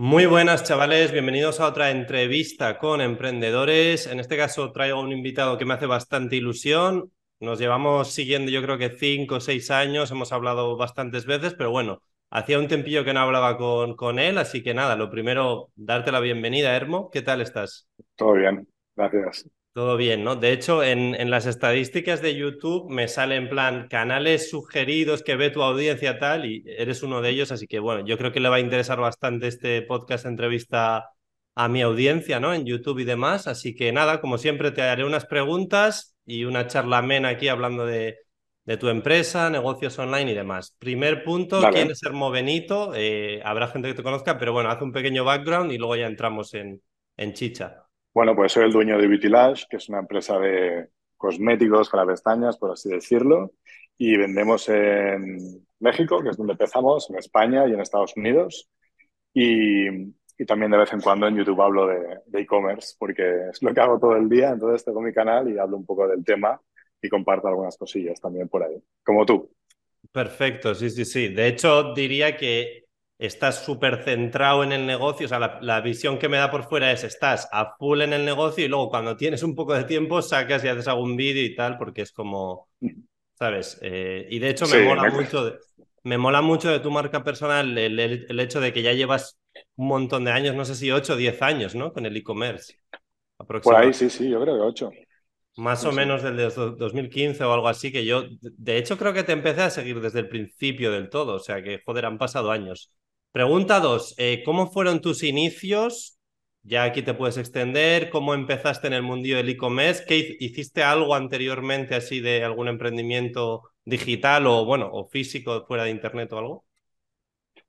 Muy buenas chavales, bienvenidos a otra entrevista con emprendedores. En este caso traigo un invitado que me hace bastante ilusión. Nos llevamos siguiendo yo creo que cinco o seis años, hemos hablado bastantes veces, pero bueno, hacía un tempillo que no hablaba con, con él, así que nada, lo primero, darte la bienvenida, Hermo. ¿Qué tal estás? Todo bien, gracias. Todo bien, ¿no? De hecho, en, en, las estadísticas de YouTube me sale en plan canales sugeridos que ve tu audiencia tal y eres uno de ellos, así que bueno, yo creo que le va a interesar bastante este podcast entrevista a mi audiencia, ¿no? En YouTube y demás, así que nada, como siempre te haré unas preguntas y una charla amena aquí hablando de, de tu empresa, negocios online y demás. Primer punto, vale. ¿quién es Hermo Benito? Eh, habrá gente que te conozca, pero bueno, haz un pequeño background y luego ya entramos en, en chicha. Bueno, pues soy el dueño de Beauty Lash, que es una empresa de cosméticos para pestañas, por así decirlo, y vendemos en México, que es donde empezamos, en España y en Estados Unidos, y también de vez en cuando en YouTube hablo de e-commerce, porque es lo que hago todo el día, entonces tengo mi canal y hablo un poco del tema y comparto algunas cosillas también por ahí, como tú. Perfecto, sí, sí, sí. De hecho, diría que estás súper centrado en el negocio, o sea, la, la, visión que me da por fuera es estás a full en el negocio y luego cuando tienes un poco de tiempo sacas y haces algún vídeo y tal, porque es como, ¿sabes? Eh, y de hecho me sí, mola me... mucho, de, me mola mucho de tu marca personal el, el, el, hecho de que ya llevas un montón de años, no sé si 8 o 10 años, ¿no? Con el e-commerce. Por ahí sí, sí, yo creo que 8. Más o menos del de 2015 o algo así, que yo, de hecho, creo que te empecé a seguir desde el principio del todo, o sea que, joder, han pasado años. Pregunta dos, eh, ¿cómo fueron tus inicios? Ya aquí te puedes extender, ¿cómo empezaste en el mundillo del e-commerce? ¿Qué hiciste algo anteriormente así de algún emprendimiento digital o bueno, o físico fuera de internet o algo?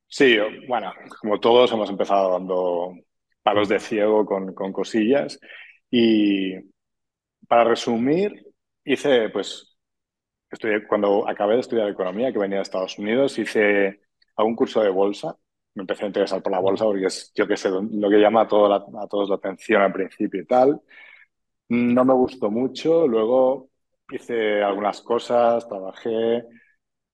Sí, bueno, como todos hemos empezado dando palos de ciego con, con cosillas y para resumir, hice pues estudié, cuando acabé de estudiar economía, que venía de Estados Unidos, hice algún curso de bolsa me empecé a interesar por la bolsa porque es, yo que sé, lo que llama a, todo la, a todos la atención al principio y tal. No me gustó mucho, luego hice algunas cosas, trabajé,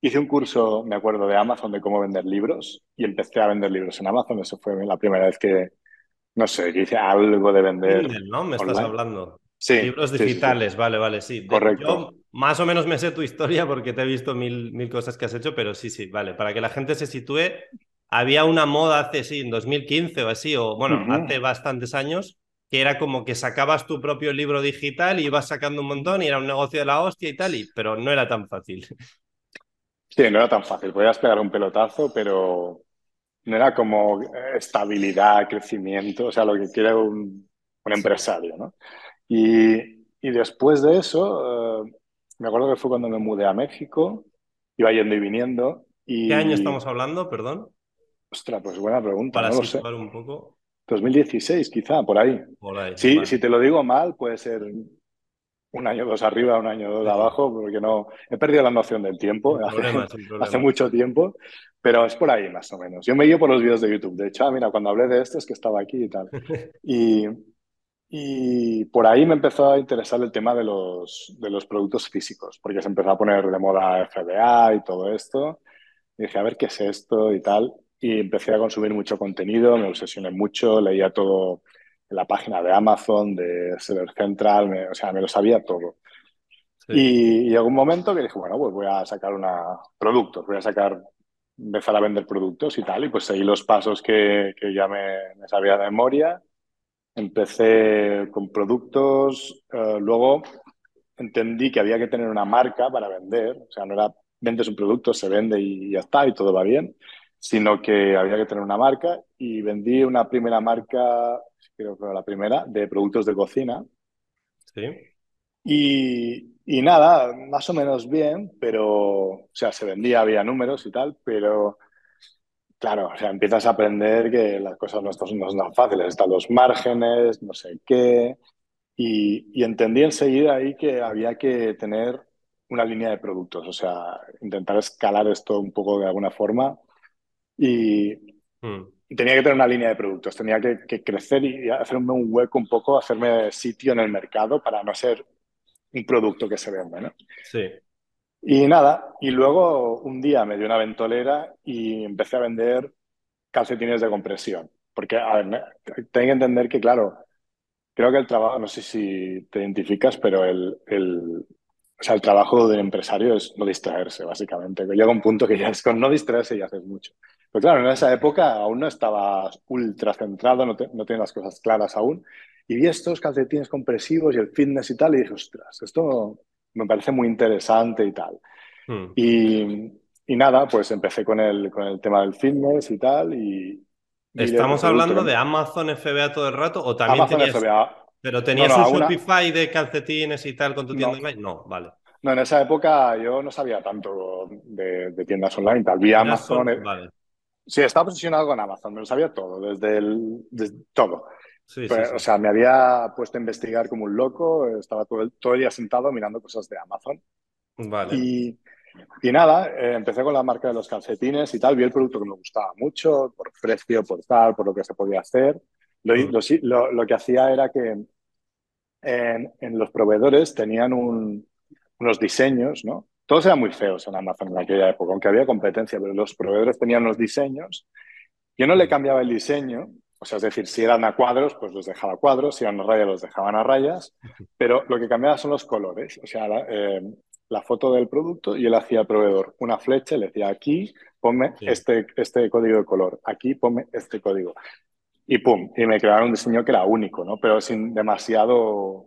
hice un curso, me acuerdo, de Amazon de cómo vender libros y empecé a vender libros en Amazon. Eso fue la primera vez que, no sé, que hice algo de vender. Kindle, ¿no? Me online. estás hablando. Sí, Libros digitales, sí, sí. vale, vale, sí. Correcto. Yo más o menos me sé tu historia porque te he visto mil, mil cosas que has hecho, pero sí, sí, vale. Para que la gente se sitúe, había una moda hace, sí, en 2015 o así, o bueno, uh -huh. hace bastantes años, que era como que sacabas tu propio libro digital y ibas sacando un montón y era un negocio de la hostia y tal, y, pero no era tan fácil. Sí, no era tan fácil. Podías pegar un pelotazo, pero no era como estabilidad, crecimiento, o sea, lo que quiere un, un empresario, ¿no? Y, y después de eso, uh, me acuerdo que fue cuando me mudé a México, iba yendo y viniendo. Y... ¿Qué año estamos hablando, perdón? Ostras, pues buena pregunta. Para no situar un poco. 2016, quizá, por ahí. Por ahí sí, vale. si te lo digo mal, puede ser un año dos arriba, un año dos sí. abajo, porque no he perdido la noción del tiempo. Hace, problema, mucho tiempo, pero es por ahí más o menos. Yo me guío por los vídeos de YouTube. De hecho, ah, mira, cuando hablé de esto es que estaba aquí y tal. y, y por ahí me empezó a interesar el tema de los, de los productos físicos, porque se empezó a poner de moda FBA y todo esto. Y dije, a ver qué es esto y tal y empecé a consumir mucho contenido, me obsesioné mucho, leía todo en la página de Amazon, de Seller Central, me, o sea, me lo sabía todo. Sí. Y, y llegó un momento que dije, bueno, pues voy a sacar una productos, voy a sacar, empezar a vender productos y tal, y pues seguí los pasos que, que ya me, me, sabía de memoria. Empecé con productos, uh, luego entendí que había que tener una marca para vender, o sea, no era vendes un producto, se vende y ya está, y todo va bien sino que había que tener una marca y vendí una primera marca, creo que era la primera, de productos de cocina. Sí. Y, y, nada, más o menos bien, pero, o sea, se vendía, había números y tal, pero claro, o sea, empiezas a aprender que las cosas no, no son tan fáciles, están los márgenes, no sé qué, y, y entendí enseguida ahí que había que tener una línea de productos, o sea, intentar escalar esto un poco de alguna forma y, mm. y, tenía que tener una línea de productos, tenía que, que, crecer y hacerme un hueco un poco, hacerme sitio en el mercado para no ser un producto que se vende, ¿no? Sí. Y nada, y luego un día me dio una ventolera y empecé a vender calcetines de compresión. porque, a ver, tengo que entender que, claro, creo que el trabajo, no sé si te identificas, pero el, el, o sea, el trabajo del empresario es no distraerse, básicamente. Llega un punto que ya es con no distraerse y haces mucho. Pero claro, en esa época aún no estabas ultra centrado, no, te, no tenías las cosas claras aún. Y vi estos calcetines compresivos y el fitness y tal, y dije, ostras, esto me parece muy interesante y tal. Hmm. Y, y, nada, pues empecé con el, con el tema del fitness y tal. Y, ¿Estamos hablando de Amazon FBA todo el rato o también Amazon tenías... FBA. ¿Pero tenías un Shopify de calcetines y tal con tu tienda online? No, vale. No, en esa época yo no sabía tanto de, tiendas online. Tal. Vi Amazon. Eh, vale. Sí, estaba posicionado con Amazon, me lo sabía todo, desde el. todo. Sí, pues, O sea, me había puesto a investigar como un loco, estaba todo el, todo el día sentado mirando cosas de Amazon. Vale. Y, y nada, eh, empecé con la marca de los calcetines y tal, vi el producto que me gustaba mucho, por precio, por tal, por lo que se podía hacer. Lo, mm. lo, lo, que hacía era que en, en los proveedores tenían un, unos diseños, ¿no? Todos eran muy feos en Amazon en aquella época, aunque había competencia, pero los proveedores tenían los diseños. Yo no le cambiaba el diseño, o sea, es decir, si eran a cuadros, pues los dejaba a cuadros, si eran a rayas, los dejaban a rayas, pero lo que cambiaba son los colores, o sea, la, eh, foto del producto y él hacía al proveedor una flecha, le decía aquí, ponme este, este código de color, aquí ponme este código. Y pum, y me crearon un diseño que era único, ¿no? Pero sin demasiado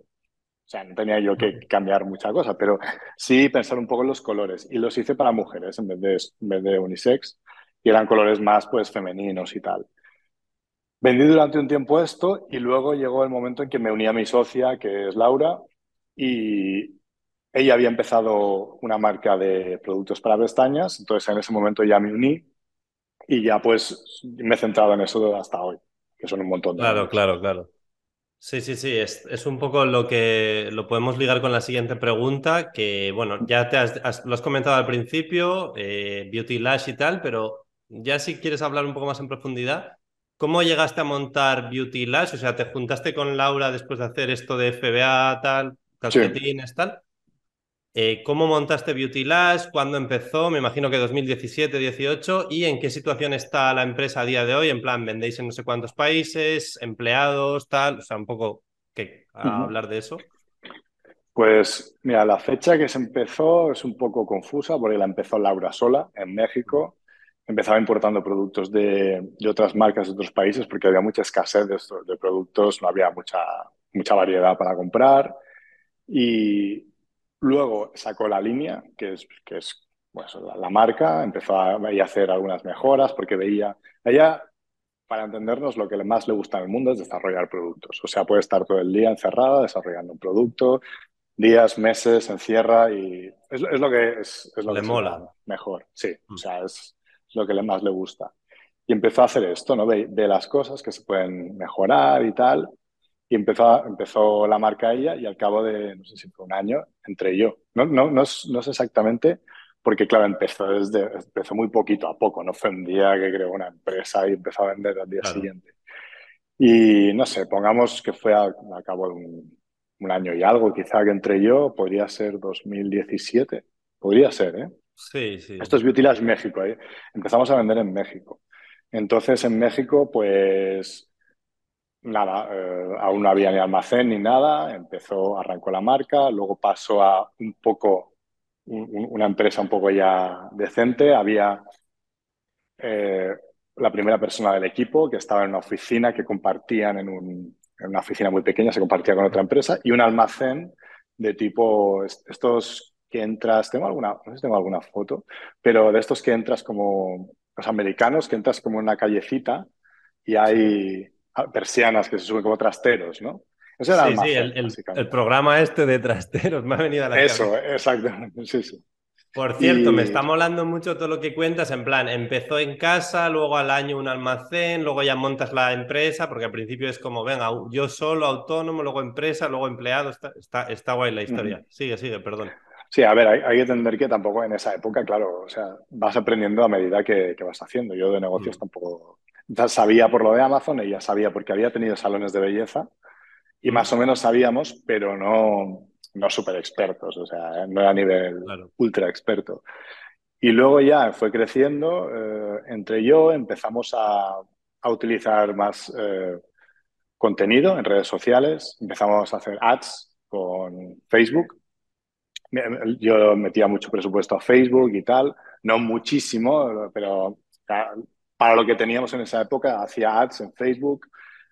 o sea, no tenía yo que cambiar mucha cosa, pero sí pensar un poco en los colores. Y los hice para mujeres en vez de, en vez de unisex. Y eran colores más, pues, femeninos y tal. Vendí durante un tiempo esto y luego llegó el momento en que me uní a mi socia, que es Laura, y ella había empezado una marca de productos para pestañas, entonces en ese momento ya me uní y ya pues me he centrado en eso hasta hoy, que son un montón de Claro, claro, claro. Sí, sí, sí, es, es, un poco lo que lo podemos ligar con la siguiente pregunta, que bueno, ya te has, lo has comentado al principio, eh, Beauty Lash y tal, pero ya si quieres hablar un poco más en profundidad, ¿cómo llegaste a montar Beauty Lash? O sea, ¿te juntaste con Laura después de hacer esto de FBA, tal, calcetines, tal? Eh, ¿Cómo montaste Beauty Lash? ¿Cuándo empezó? Me imagino que 2017, 18. ¿Y en qué situación está la empresa a día de hoy? En plan, ¿vendéis en no sé cuántos países? ¿Empleados? Tal. O sea, un poco que hablar de eso. Pues mira, la fecha que se empezó es un poco confusa porque la empezó Laura sola en México. Empezaba importando productos de, otras marcas de otros países porque había mucha escasez de, de productos, no había mucha, mucha variedad para comprar. Y, Luego sacó la línea, que es, que es pues, la, marca, empezó a, hacer algunas mejoras porque veía, ella, para entendernos, lo que más le gusta en el mundo es desarrollar productos. O sea, puede estar todo el día encerrada desarrollando un producto, días, meses, encierra y es, lo que es, es lo le que mola. mejor. Sí, o mm. sea, es, lo que más le gusta. Y empezó a hacer esto, ¿no? De, de las cosas que se pueden mejorar y tal. Y empezó, empezó la marca ella y al cabo de, no sé si fue un año, entré yo. No, no, no, no sé exactamente, porque claro, empezó, desde, empezó muy poquito a poco, no fue un día que creó una empresa y empezó a vender al día siguiente. Y no sé, pongamos que fue a, cabo de un, un, año y algo, quizá que entré yo, podría ser 2017, podría ser, ¿eh? Sí, sí. Esto es Beauty México, ¿eh? empezamos a vender en México. Entonces en México, pues nada, eh, aún no había ni almacén ni nada, empezó, arrancó la marca, luego pasó a un poco, una empresa un poco ya decente, había eh, la primera persona del equipo que estaba en una oficina que compartían en, una oficina muy pequeña, se compartía con otra empresa, y un almacén de tipo, estos que entras, tengo alguna, no sé si tengo alguna foto, pero de estos que entras como los americanos, que entras como en una callecita y hay persianas que se suben como trasteros, ¿no? Eso era sí, sí, el, programa este de trasteros me ha venido a la Eso, exactamente, sí, sí. Por cierto, me está molando mucho todo lo que cuentas, en plan, empezó en casa, luego al año un almacén, luego ya montas la empresa, porque al principio es como, venga, yo solo, autónomo, luego empresa, luego empleado, está, está, está guay la historia. Sigue, sigue, perdón. Sí, a ver, hay, que entender que tampoco en esa época, claro, o sea, vas aprendiendo a medida que, que vas haciendo. Yo de negocios mm. tampoco ya sabía por lo de Amazon, ella sabía porque había tenido salones de belleza y más o menos sabíamos, pero no, no súper expertos, o sea, no era a nivel ultra experto. Y luego ya fue creciendo, eh, entre yo empezamos a, a utilizar más eh, contenido en redes sociales, empezamos a hacer ads con Facebook. Yo metía mucho presupuesto a Facebook y tal, no muchísimo, pero para lo que teníamos en esa época, hacía ads en Facebook,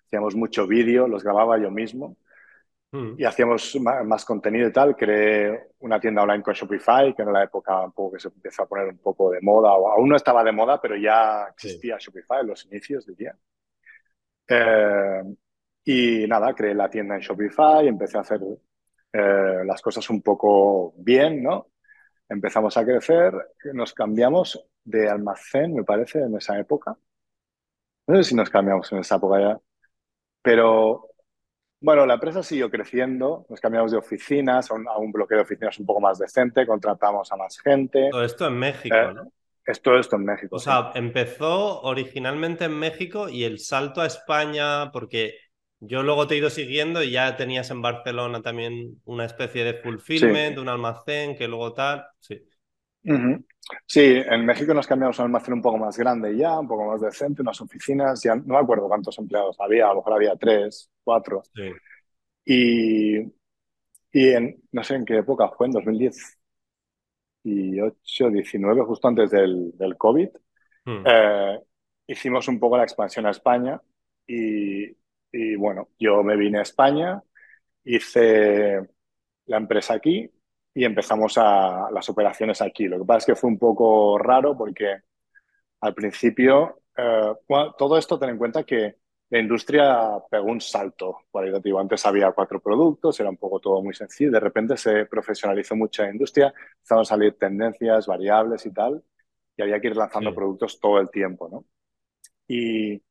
hacíamos mucho vídeo, los grababa yo mismo hmm. y hacíamos más, contenido y tal. Creé una tienda online con Shopify, que en la época un poco que se empezó a poner un poco de moda, o aún no estaba de moda, pero ya existía Shopify en los inicios, diría. Eh, y nada, creé la tienda en Shopify, empecé a hacer eh, las cosas un poco bien, ¿no? Empezamos a crecer, nos cambiamos de almacén, me parece, en esa época. No sé si nos cambiamos en esa época ya, pero bueno, la empresa siguió creciendo, nos cambiamos de oficinas a un, bloqueo de oficinas un poco más decente, contratamos a más gente. Todo esto en México, eh, ¿no? Es todo esto en México. O sea, empezó originalmente en México y el salto a España, porque yo luego te he ido siguiendo y ya tenías en Barcelona también una especie de fulfillment, un almacén, que luego tal. Sí. Sí, en México nos cambiamos a un almacén un poco más grande ya, un poco más decente, unas oficinas, ya no me acuerdo cuántos empleados había, a lo mejor había tres, cuatro. Sí. Y, y en, no sé en qué época fue, en 2018, 19, justo antes del, del COVID, hmm. eh, hicimos un poco la expansión a España y, y bueno, yo me vine a España, hice la empresa aquí y empezamos a las operaciones aquí. Lo que pasa es que fue un poco raro porque al principio, eh, todo esto ten en cuenta que la industria pegó un salto cualitativo. Antes había cuatro productos, era un poco todo muy sencillo. De repente se profesionalizó mucho la industria, empezaron a salir tendencias, variables y tal, y había que ir lanzando productos todo el tiempo, ¿no? Y,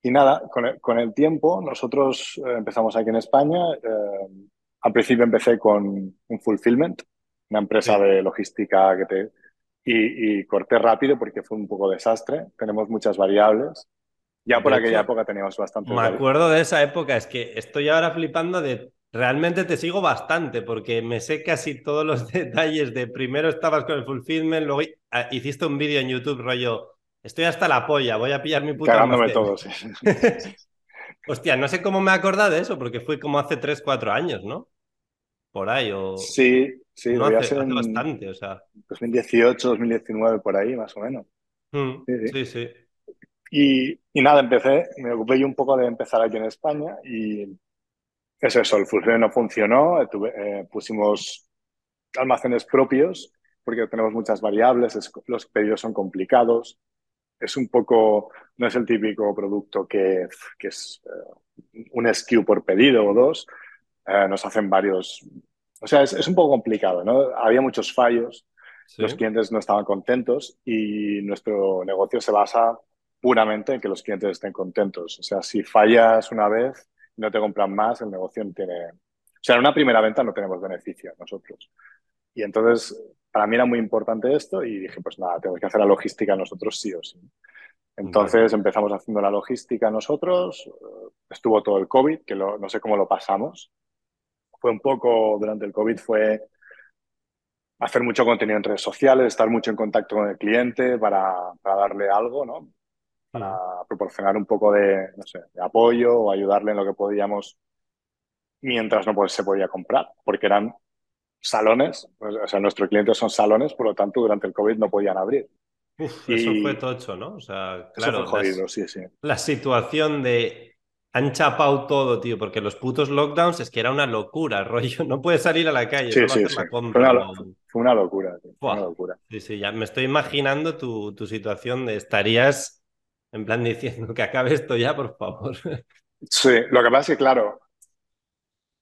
y nada, con el, tiempo nosotros eh, empezamos aquí en España. Eh, al principio empecé con un fulfillment, una empresa de logística que te... Y, corté rápido porque fue un poco desastre. Tenemos muchas variables. Ya por aquella época teníamos bastante. Me acuerdo de esa época, es que estoy ahora flipando de... Realmente te sigo bastante porque me sé casi todos los detalles de primero estabas con el fulfillment, luego ah, hiciste un vídeo en YouTube rollo Estoy hasta la polla, voy a pillar mi puta. Cagándome todo, sí. Hostia, no sé cómo me he acordado de eso, porque fue como hace 3, 4 años, ¿no? Por ahí, o. Sí, sí, no hace, bastante, o sea. 2018, 2019, por ahí, más o menos. Mm, sí, sí. Y, y, nada, empecé, me ocupé yo un poco de empezar aquí en España y es eso, el fusión no funcionó, eh, pusimos almacenes propios porque tenemos muchas variables, los pedidos son complicados, es un poco, no es el típico producto que, que es eh, un SKU por pedido o dos, eh, nos hacen varios, o sea, es, es, un poco complicado, ¿no? Había muchos fallos, los clientes no estaban contentos y nuestro negocio se basa puramente en que los clientes estén contentos. O sea, si fallas una vez y no te compran más, el negocio no tiene... O sea, en una primera venta no tenemos beneficio nosotros. Y entonces para mí era muy importante esto y dije, pues nada, tenemos que hacer la logística nosotros sí o sí. Entonces empezamos haciendo la logística nosotros, estuvo todo el COVID, que no sé cómo lo pasamos. Fue un poco, durante el COVID fue hacer mucho contenido en redes sociales, estar mucho en contacto con el cliente para, para darle algo, ¿no? Para proporcionar un poco de, no sé, de apoyo o ayudarle en lo que podíamos mientras no pues, se podía comprar, porque eran salones, o sea, nuestros clientes son salones, por lo tanto, durante el COVID no podían abrir. Eso fue tocho, ¿no? O sea, claro. Eso fue jodido, sí, sí. La situación de. Han chapado todo, tío, porque los putos lockdowns es que era una locura, rollo. No puedes salir a la calle. Sí, sí, sí. Fue, una, fue, una, locura, tío. Fue una locura. Sí, sí, ya me estoy imaginando tu, tu situación de estarías en plan diciendo que acabe esto ya, por favor. Sí, lo que pasa es que, claro,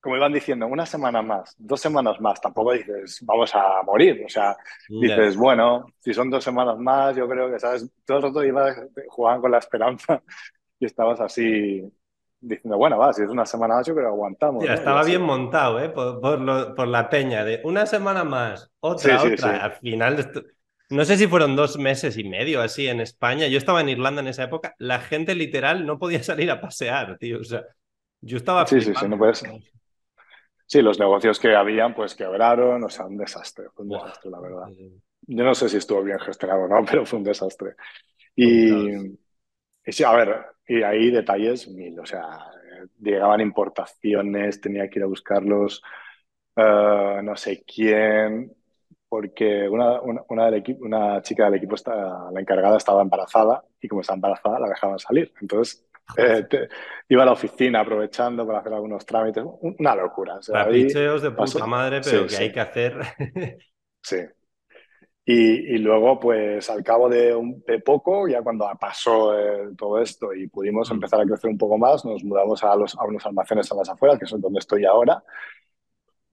como iban diciendo, una semana más, dos semanas más, tampoco dices, vamos a morir. O sea, dices, bueno, si son dos semanas más, yo creo que, ¿sabes? Todo el rato ibas, jugaban con la esperanza y estabas así diciendo, bueno, va, si es una semana más, yo creo que aguantamos. Estaba bien montado, ¿eh? Por, por, la peña, de una semana más, otra, otra. Al final, no sé si fueron dos meses y medio así en España. Yo estaba en Irlanda en esa época, la gente literal no podía salir a pasear, tío. O sea, yo estaba. Sí, sí, sí, no puedes. Sí, los negocios que habían pues quebraron, o sea, un desastre, fue un desastre, la verdad. Yo no sé si estuvo bien gestionado o no, pero fue un desastre. Y, Y sí, a ver, y ahí detalles mil, o sea, llegaban importaciones, tenía que ir a buscarlos, eh, no sé quién, porque una, una, del equipo, una chica del equipo, está, la encargada, estaba embarazada y como estaba embarazada la dejaban salir. Entonces eh, iba a la oficina aprovechando para hacer algunos trámites. Una locura. O sea, de puta madre, pero que hay que hacer. sí. Y, y, luego, pues al cabo de, un, de poco, ya cuando pasó eh, todo esto y pudimos empezar a crecer un poco más, nos mudamos a, los, a unos almacenes a las afueras, que son donde estoy ahora.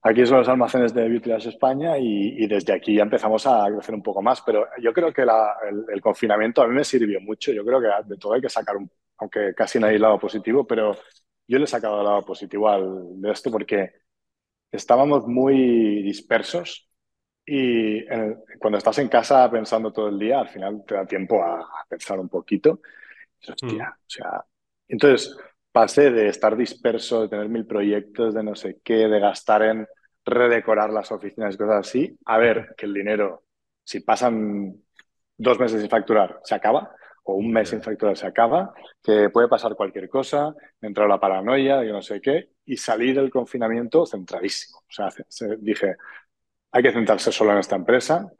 Aquí son los almacenes de Beauty España y, y, desde aquí ya empezamos a crecer un poco más. Pero yo creo que la, el, el, confinamiento a mí me sirvió mucho. Yo creo que de todo hay que sacar un, aunque casi no hay lado positivo, pero yo le he sacado el lado positivo al, de esto porque estábamos muy dispersos y cuando estás en casa pensando todo el día, al final te da tiempo a, pensar un poquito. Hostia, mm. o sea, entonces pasé de estar disperso, de tener mil proyectos, de no sé qué, de gastar en redecorar las oficinas y cosas así, a ver que el dinero, si pasan dos meses sin facturar, se acaba, o un mes sin factura se acaba, que puede pasar cualquier cosa, entrar la paranoia, yo no sé qué, y salir del confinamiento centradísimo. O sea, dije, hay que centrarse solo en esta empresa,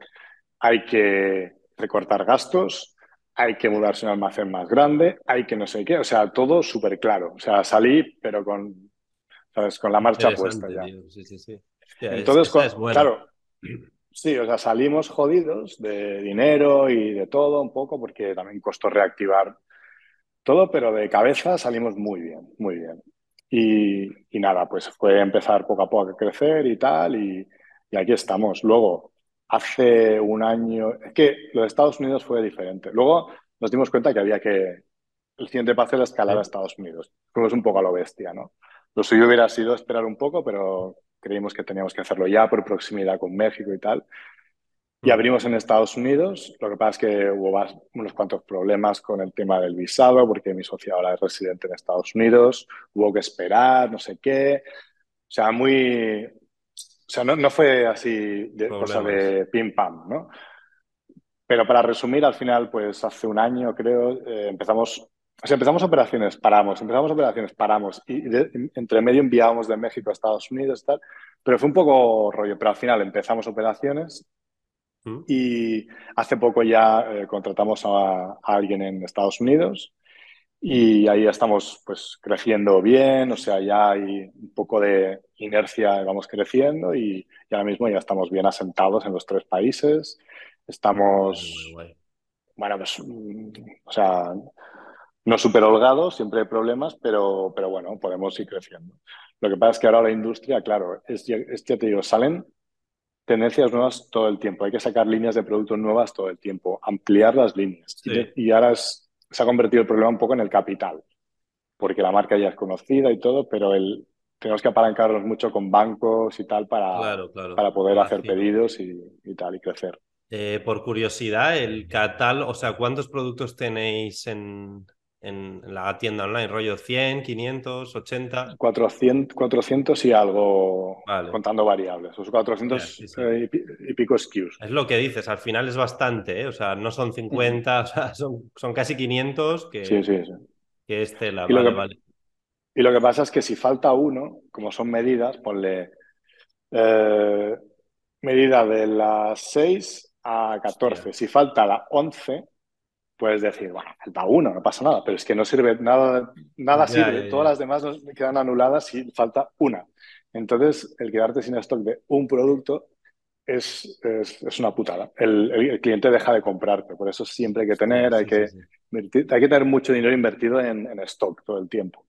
hay que recortar gastos, hay que mudarse a un almacén más grande, hay que no sé qué, o sea, todo súper claro. O sea, salí, pero con, ¿sabes? con la marcha puesta ya. Sí, sí, sí. Entonces, claro, Sí, o sea, salimos jodidos de dinero y de todo un poco, porque también costó reactivar todo, pero de cabeza salimos muy bien, muy bien. Y, nada, pues fue empezar poco a poco a crecer y tal, y, aquí estamos. Luego, hace un año, es que lo de Estados Unidos fue diferente. Luego nos dimos cuenta que había que, el siguiente paso era escalar a Estados Unidos. Fuimos un poco a lo bestia, ¿no? Lo suyo hubiera sido esperar un poco, pero creímos que teníamos que hacerlo ya por proximidad con México y tal. Y mm. abrimos en Estados Unidos. Lo que pasa es que hubo unos cuantos problemas con el tema del visado, porque mi socio ahora es residente en Estados Unidos. Hubo que esperar, no sé qué. O sea, muy. O sea, no, no fue así de cosa de pim pam, ¿no? Pero para resumir, al final, pues hace un año, creo, eh, empezamos o sea, empezamos operaciones, paramos, empezamos operaciones, paramos. Y entre medio enviábamos de México a Estados Unidos, tal. Pero fue un poco rollo. Pero al final empezamos operaciones mm. y hace poco ya eh, contratamos a, alguien en Estados Unidos y ahí estamos pues creciendo bien. O sea, ya hay un poco de inercia, vamos creciendo y, ahora mismo ya estamos bien asentados en los tres países. Estamos, bueno, pues, o sea no súper holgado, siempre hay problemas, pero, pero bueno, podemos ir creciendo. Lo que pasa es que ahora la industria, claro, es, es, ya te digo, salen tendencias nuevas todo el tiempo. Hay que sacar líneas de productos nuevas todo el tiempo, ampliar las líneas. Y, ahora se ha convertido el problema un poco en el capital, porque la marca ya es conocida y todo, pero el, tenemos que apalancarnos mucho con bancos y tal para, para poder hacer pedidos y, y, tal y crecer. Eh, por curiosidad, el catálogo, o sea, ¿cuántos productos tenéis en, en la tienda online, rollo 100, 500, 80. 400, 400 y algo contando variables, o 400 eh, y, pico SKUs. Es lo que dices, al final es bastante, ¿eh? o sea, no son 50, o sea, son, son casi 500 que, sí, sí, sí. que este la y, lo que, y lo que pasa es que si falta uno, como son medidas, ponle eh, medida de las 6 a 14. Si falta la 11, puedes decir, bueno, falta uno, no pasa nada, pero es que no sirve nada, nada sirve, todas las demás nos quedan anuladas si falta una. Entonces, el quedarte sin stock de un producto es, es, una putada. El, cliente deja de comprarte, por eso siempre hay que tener, hay, que, hay que tener mucho dinero invertido en, en stock todo el tiempo.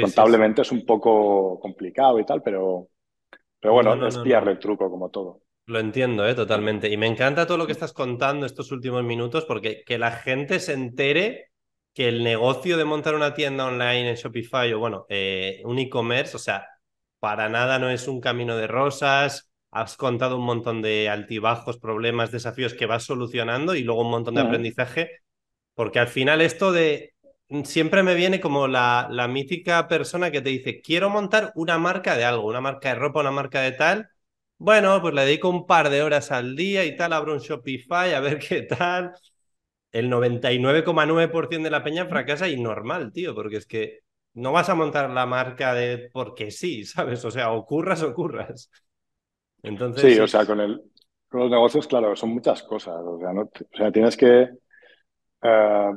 Contablemente es un poco complicado y tal, pero, pero bueno, es pillarle el truco como todo. Lo entiendo, ¿eh? totalmente. Y me encanta todo lo que estás contando estos últimos minutos porque que la gente se entere que el negocio de montar una tienda online en Shopify o, bueno, eh, un e-commerce, o sea, para nada no es un camino de rosas. Has contado un montón de altibajos, problemas, desafíos que vas solucionando y luego un montón de aprendizaje. Porque al final esto de... Siempre me viene como la, la mítica persona que te dice, quiero montar una marca de algo, una marca de ropa, una marca de tal bueno, pues le dedico un par de horas al día y tal, abro un Shopify a ver qué tal. el 99,9% de la peña fracasa y normal, tío, porque es que no vas a montar la marca de porque sí, ¿sabes? O sea, ocurras o curras. Entonces, sí, o sea, con, el, con los negocios, claro, son muchas cosas. O sea, o sea tienes que eh,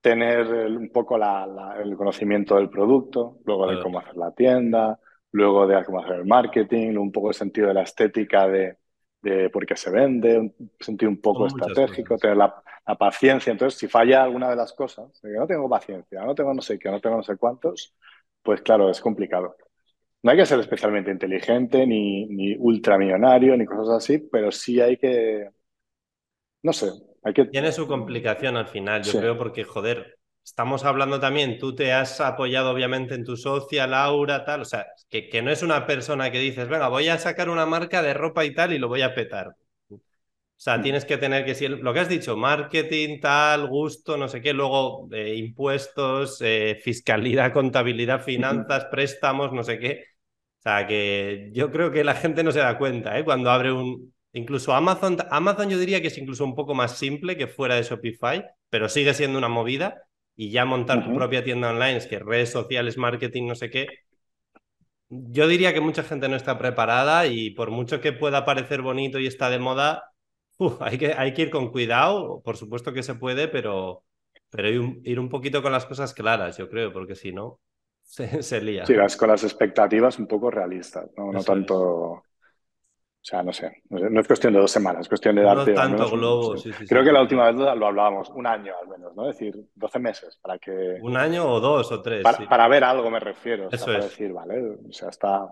tener un poco el conocimiento del producto, luego de cómo hacer la tienda, luego de cómo hacer el marketing, un poco el sentido de la estética de, de por qué se vende, un sentido un poco estratégico, tener la, paciencia. Entonces, si falla alguna de las cosas, de que no tengo paciencia, no tengo no sé qué, no tengo no sé cuántos, pues claro, es complicado. No hay que ser especialmente inteligente, ni, ni ultramillonario, ni cosas así, pero sí hay que, no sé, hay que... Tiene su complicación al final, yo creo, porque, joder, estamos hablando también, tú te has apoyado obviamente en tu socia, Laura, tal, o sea, que, que no es una persona que dices, venga, voy a sacar una marca de ropa y tal y lo voy a petar. O sea, mm. tienes que tener que ser lo que has dicho, marketing, tal, gusto, no sé qué, luego eh, impuestos, eh, fiscalidad, contabilidad, finanzas, préstamos, no sé qué. O sea, que yo creo que la gente no se da cuenta, ¿eh? Cuando abre un... Incluso Amazon, Amazon yo diría que es incluso un poco más simple que fuera de Shopify, pero sigue siendo una movida y ya montar tu propia tienda online, es que redes sociales, marketing, no sé qué. Yo diría que mucha gente no está preparada y por mucho que pueda parecer bonito y está de moda, hay, que, hay que ir con cuidado, por supuesto que se puede, pero, pero ir un, poquito con las cosas claras, yo creo, porque si no, se, lía. Sí, vas con las expectativas un poco realistas, no, no tanto... O sea, no sé, no es cuestión de dos semanas, es cuestión de darte... No tanto globo, Creo que la última vez lo hablábamos, un año al menos, ¿no? Es decir, 12 meses para que... Un año o dos o tres. Para, ver algo me refiero, Eso para decir, ¿vale? O sea, está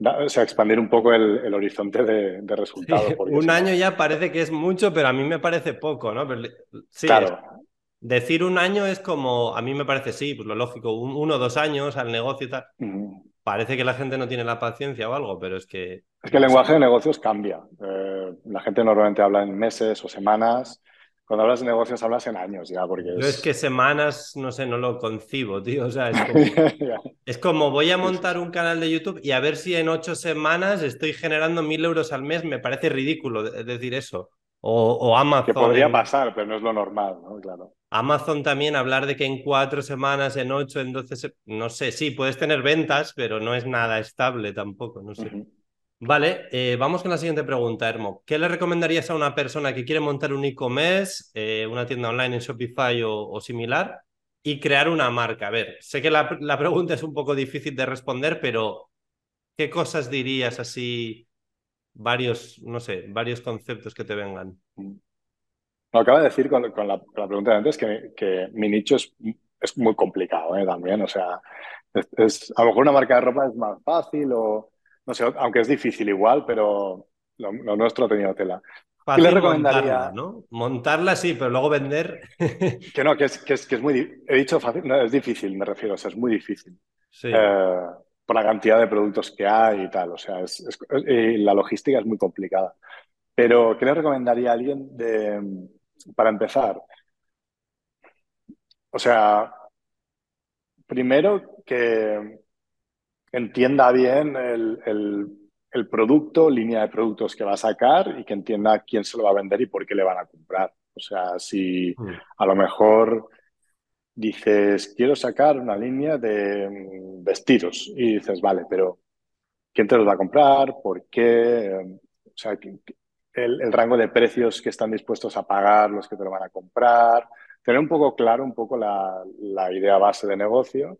o sea, expandir un poco el, horizonte de, resultados. un año ya parece que es mucho, pero a mí me parece poco, ¿no? sí, claro. decir un año es como, a mí me parece sí, pues lo lógico, uno o dos años al negocio y tal. Parece que la gente no tiene la paciencia o algo, pero es que... Es que el lenguaje de negocios cambia. Eh, la gente normalmente habla en meses o semanas cuando hablas de negocios hablas en años ya, porque es... es que semanas, no sé, no lo concibo, tío. O sea, es como... es como, voy a montar un canal de YouTube y a ver si en ocho semanas estoy generando mil euros al mes. Me parece ridículo decir eso. O, Amazon. Que podría pasar, pero no es lo normal, ¿no? Claro. Amazon también hablar de que en cuatro semanas, en ocho, en doce, no sé, sí, puedes tener ventas, pero no es nada estable tampoco, no sé. Vale, eh, vamos con la siguiente pregunta, Hermo. ¿Qué le recomendarías a una persona que quiere montar un e-commerce, eh, una tienda online en Shopify o, similar, y crear una marca? A ver, sé que la, pregunta es un poco difícil de responder, pero ¿qué cosas dirías así? Varios, no sé, varios conceptos que te vengan. Lo acaba de decir con, la, pregunta de antes que, que mi nicho es, es muy complicado ¿eh? también. O sea, es, a lo mejor una marca de ropa es más fácil o no sé, aunque es difícil igual, pero lo, nuestro ha tenido tela. ¿Qué le recomendaría? Montarla, ¿no? montarla sí, pero luego vender. que no, que es, que es, que es muy. He dicho fácil, no, es difícil, me refiero, o sea, es muy difícil. Sí. Eh, por la cantidad de productos que hay y tal, o sea, es, la logística es muy complicada. Pero, ¿qué le recomendaría a alguien de, para empezar? O sea, primero que, entienda bien el, el, producto, línea de productos que va a sacar y que entienda quién se lo va a vender y por qué le van a comprar. O sea, si mm. a lo mejor dices, quiero sacar una línea de mm, vestidos y dices, vale, pero ¿quién te los va a comprar? ¿Por qué? O sea, el, el, rango de precios que están dispuestos a pagar los que te lo van a comprar. Tener un poco claro un poco la, la idea base de negocio.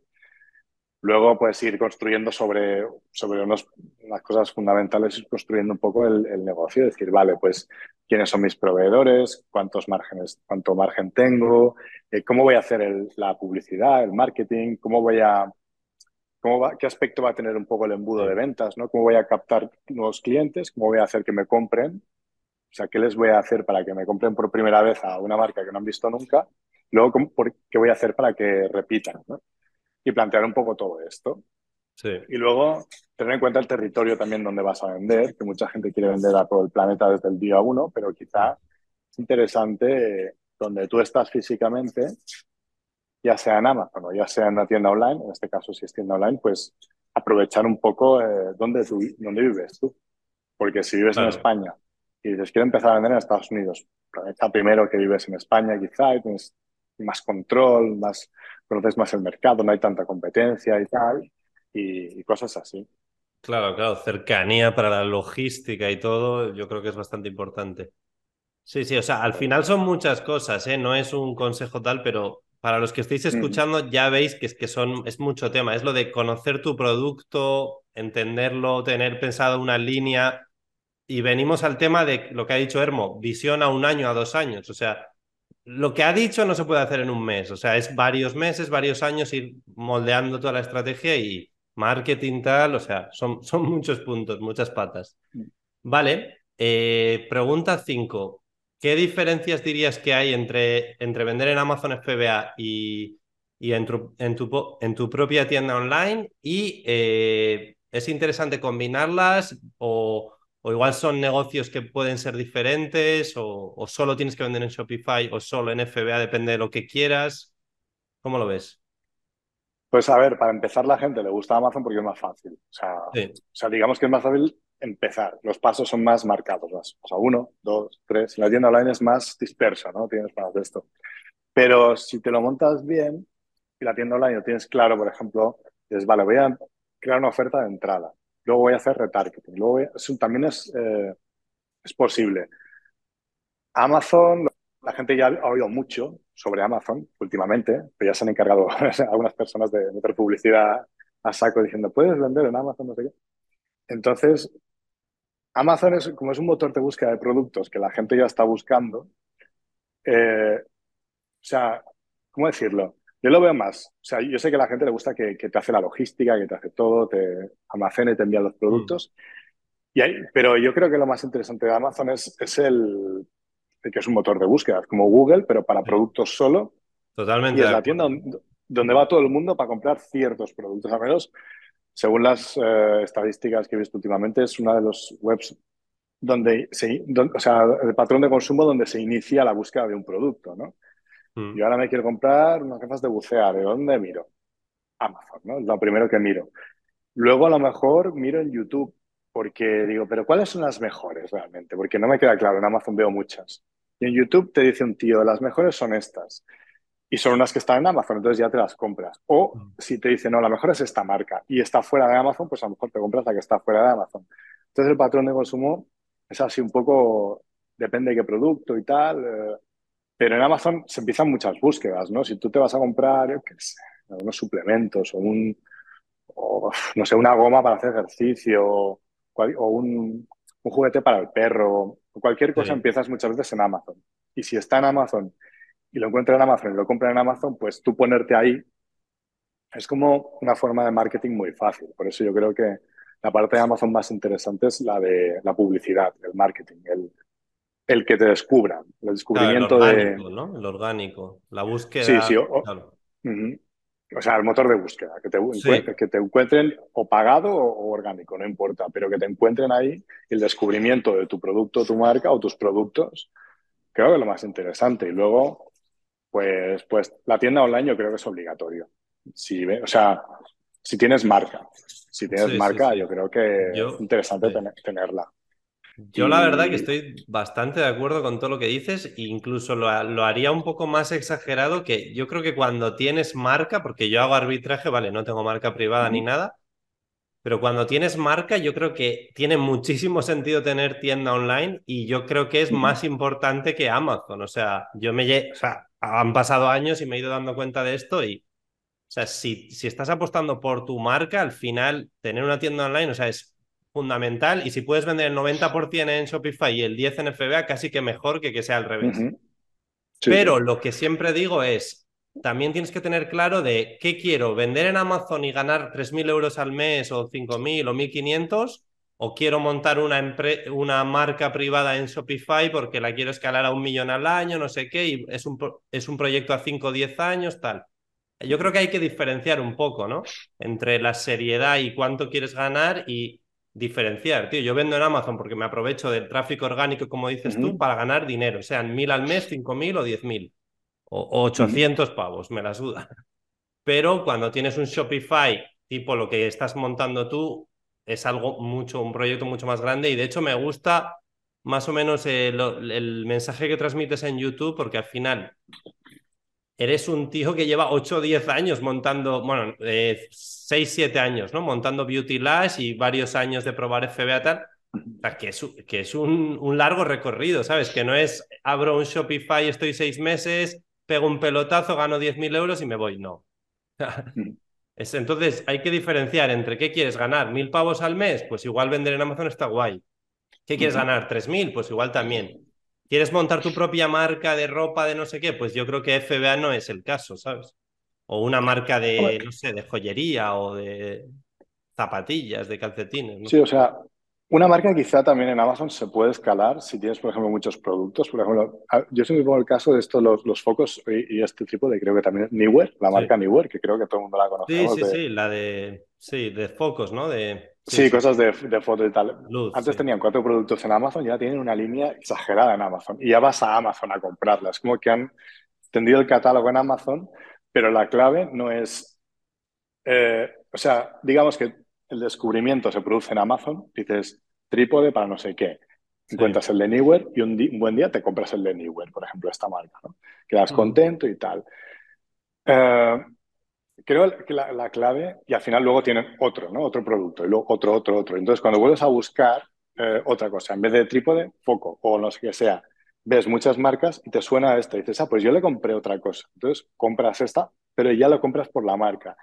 Luego puedes ir construyendo sobre, sobre unos, unas cosas fundamentales, ir construyendo un poco el, el, negocio, decir, vale, pues quiénes son mis proveedores, cuántos márgenes, cuánto margen tengo, eh, cómo voy a hacer el, la publicidad, el marketing, cómo voy a, cómo va, qué aspecto va a tener un poco el embudo de ventas, ¿no? Cómo voy a captar nuevos clientes, cómo voy a hacer que me compren, o sea, qué les voy a hacer para que me compren por primera vez a una marca que no han visto nunca, luego qué voy a hacer para que repitan, ¿no? y plantear un poco todo esto. Sí. Y luego tener en cuenta el territorio también donde vas a vender, que mucha gente quiere vender a todo el planeta desde el día uno, pero quizá es interesante donde tú estás físicamente, ya sea en Amazon o ya sea en una tienda online, en este caso si es tienda online, pues aprovechar un poco eh, dónde, dónde vives tú. Porque si vives en España y dices, quiero empezar a vender en Estados Unidos. Está primero que vives en España quizá y tienes más control, más, conoces más el mercado, no hay tanta competencia y tal, y, cosas así. Claro, claro, cercanía para la logística y todo, yo creo que es bastante importante. Sí, sí, o sea, al final son muchas cosas, ¿eh? No es un consejo tal, pero para los que estéis escuchando ya veis que es que son, es mucho tema. Es lo de conocer tu producto, entenderlo, tener pensado una línea. Y venimos al tema de lo que ha dicho Hermo, visión a un año, a dos años. O sea, lo que ha dicho no se puede hacer en un mes. O sea, es varios meses, varios años ir moldeando toda la estrategia y marketing tal. O sea, son, son muchos puntos, muchas patas. Vale. Eh, pregunta 5. ¿Qué diferencias dirías que hay entre, entre vender en Amazon FBA y, y en, tu, en, tu, en, tu, propia tienda online? ¿Y eh, es interesante combinarlas o, o, igual son negocios que pueden ser diferentes o, o, solo tienes que vender en Shopify o solo en FBA, depende de lo que quieras? ¿Cómo lo ves? Pues a ver, para empezar la gente le gusta Amazon porque es más fácil. O sea, o sea digamos que es más fácil empezar. Los pasos son más marcados, más. O sea, uno, dos, tres. La tienda online es más dispersa, ¿no? Tienes más de esto. Pero si te lo montas bien y la tienda online lo tienes claro, por ejemplo, dices, vale, voy a crear una oferta de entrada. Luego voy a hacer retargeting. Eso también es, eh, es posible. Amazon, la gente ya ha oído mucho sobre Amazon últimamente, pero ya se han encargado algunas personas de meter publicidad a saco diciendo, puedes vender en Amazon, no sé qué. Entonces, Amazon es como es un motor de búsqueda de productos que la gente ya está buscando. Eh, o sea, ¿cómo decirlo? Yo lo veo más. O sea, yo sé que a la gente le gusta que, te hace la logística, que te hace todo, te almacena y te envía los productos. Y pero yo creo que lo más interesante de Amazon es, es el, que es un motor de búsqueda, como Google, pero para productos solo. Totalmente. Y es la tienda donde, va todo el mundo para comprar ciertos productos. A menos según las eh, estadísticas que he visto últimamente, es una de los webs donde se, o sea, el patrón de consumo donde se inicia la búsqueda de un producto, ¿no? Mm. Yo ahora me quiero comprar unas gafas de bucear, ¿de dónde miro? Amazon, ¿no? Es lo primero que miro. Luego a lo mejor miro en YouTube, porque digo, pero ¿cuáles son las mejores realmente? Porque no me queda claro, en Amazon veo muchas. Y en YouTube te dice un tío, las mejores son estas y son unas que están en Amazon, entonces ya te las compras. O mm. si te dicen, no, la mejor es esta marca y está fuera de Amazon, pues a lo mejor te compras la que está fuera de Amazon. Entonces el patrón de consumo es así un poco, depende de qué producto y tal, eh, pero en Amazon se empiezan muchas búsquedas, ¿no? Si tú te vas a comprar, qué sé, unos suplementos o un, no sé, una goma para hacer ejercicio o, un, un, juguete para el perro, o cualquier cosa empiezas muchas veces en Amazon. Y si está en Amazon y lo encuentra en Amazon y lo compra en Amazon, pues tú ponerte ahí es como una forma de marketing muy fácil. Por eso yo creo que la parte de Amazon más interesante es la de la publicidad, el marketing, el, el que te descubran, el descubrimiento el orgánico, ¿no? El orgánico, la búsqueda. Sí, sí. O, o sea, el motor de búsqueda, que te, que te encuentren o pagado o, orgánico, no importa, pero que te encuentren ahí el descubrimiento de tu producto, tu marca o tus productos, creo que es lo más interesante. Y luego, pues, pues la tienda online yo creo que es obligatorio. Si, o sea, si tienes marca, si tienes marca, yo creo que es interesante tenerla. Yo la verdad que estoy bastante de acuerdo con todo lo que dices e incluso lo, haría un poco más exagerado que yo creo que cuando tienes marca, porque yo hago arbitraje, vale, no tengo marca privada ni nada, pero cuando tienes marca yo creo que tiene muchísimo sentido tener tienda online y yo creo que es más importante que Amazon. O sea, yo me... O sea, han pasado años y me he ido dando cuenta de esto y, o sea, si, si estás apostando por tu marca, al final tener una tienda online, o sea, es fundamental y si puedes vender el 90% en Shopify y el 10% en FBA, casi que mejor que que sea al revés. Pero lo que siempre digo es, también tienes que tener claro de qué quiero, vender en Amazon y ganar 3.000 euros al mes o 5.000 o 1.500 o quiero montar una, una marca privada en Shopify porque la quiero escalar a un millón al año, no sé qué, y es un, es un proyecto a 5 o 10 años, tal. Yo creo que hay que diferenciar un poco, ¿no? Entre la seriedad y cuánto quieres ganar y diferenciar, tío. Yo vendo en Amazon porque me aprovecho del tráfico orgánico, como dices tú, para ganar dinero, sean mil al mes, cinco mil o diez mil o, 800 pavos, me la suda. Pero cuando tienes un Shopify tipo lo que estás montando tú, es algo mucho, un proyecto mucho más grande y de hecho me gusta más o menos eh, el mensaje que transmites en YouTube, porque al final eres un tío que lleva 8 o 10 años montando, bueno, eh, 6, 7 años, ¿no? Montando Beauty Lash y varios años de probar FBA tal. que es, que es un, un, largo recorrido, ¿sabes? Que no es abro un Shopify, estoy seis meses, pego un pelotazo, gano 10.000 euros y me voy. No. es, entonces, hay que diferenciar entre qué quieres ganar, mil pavos al mes, pues igual vender en Amazon está guay. ¿Qué quieres ganar? ¿3.000? Pues igual también. ¿Quieres montar tu propia marca de ropa, de no sé qué? Pues yo creo que FBA no es el caso, ¿sabes? O una marca de, no sé, de joyería o de zapatillas, de calcetines. Sí, o sea, una marca quizá también en Amazon se puede escalar si tienes, por ejemplo, muchos productos. Por ejemplo, yo siempre pongo el caso de estos, los, los focos y, este tipo de, creo que también, Newer, la marca Newer, que creo que todo el mundo la conoce. Sí, sí, sí, la de, sí, de focos, ¿no? De... Sí, cosas de, foto y tal. Antes tenían cuatro productos en Amazon, ya tienen una línea exagerada en Amazon. Y ya vas a Amazon a comprarlas. Como que han extendido el catálogo en Amazon, pero la clave no es. Eh, o sea, digamos que el descubrimiento se produce en Amazon, dices trípode para no sé qué. Encuentras el de Newer y un, buen día te compras el de Newer, por ejemplo, esta marca. ¿no? Quedas contento y tal. Eh, creo que la, clave, y al final luego tienen otro, ¿no? Otro producto, y luego otro, otro, otro. Entonces, cuando vuelves a buscar eh, otra cosa, en vez de trípode, foco, o no sé qué sea, ves muchas marcas y te suena esta. Y dices, ah, pues yo le compré otra cosa. Entonces, compras esta, pero ya lo compras por la marca.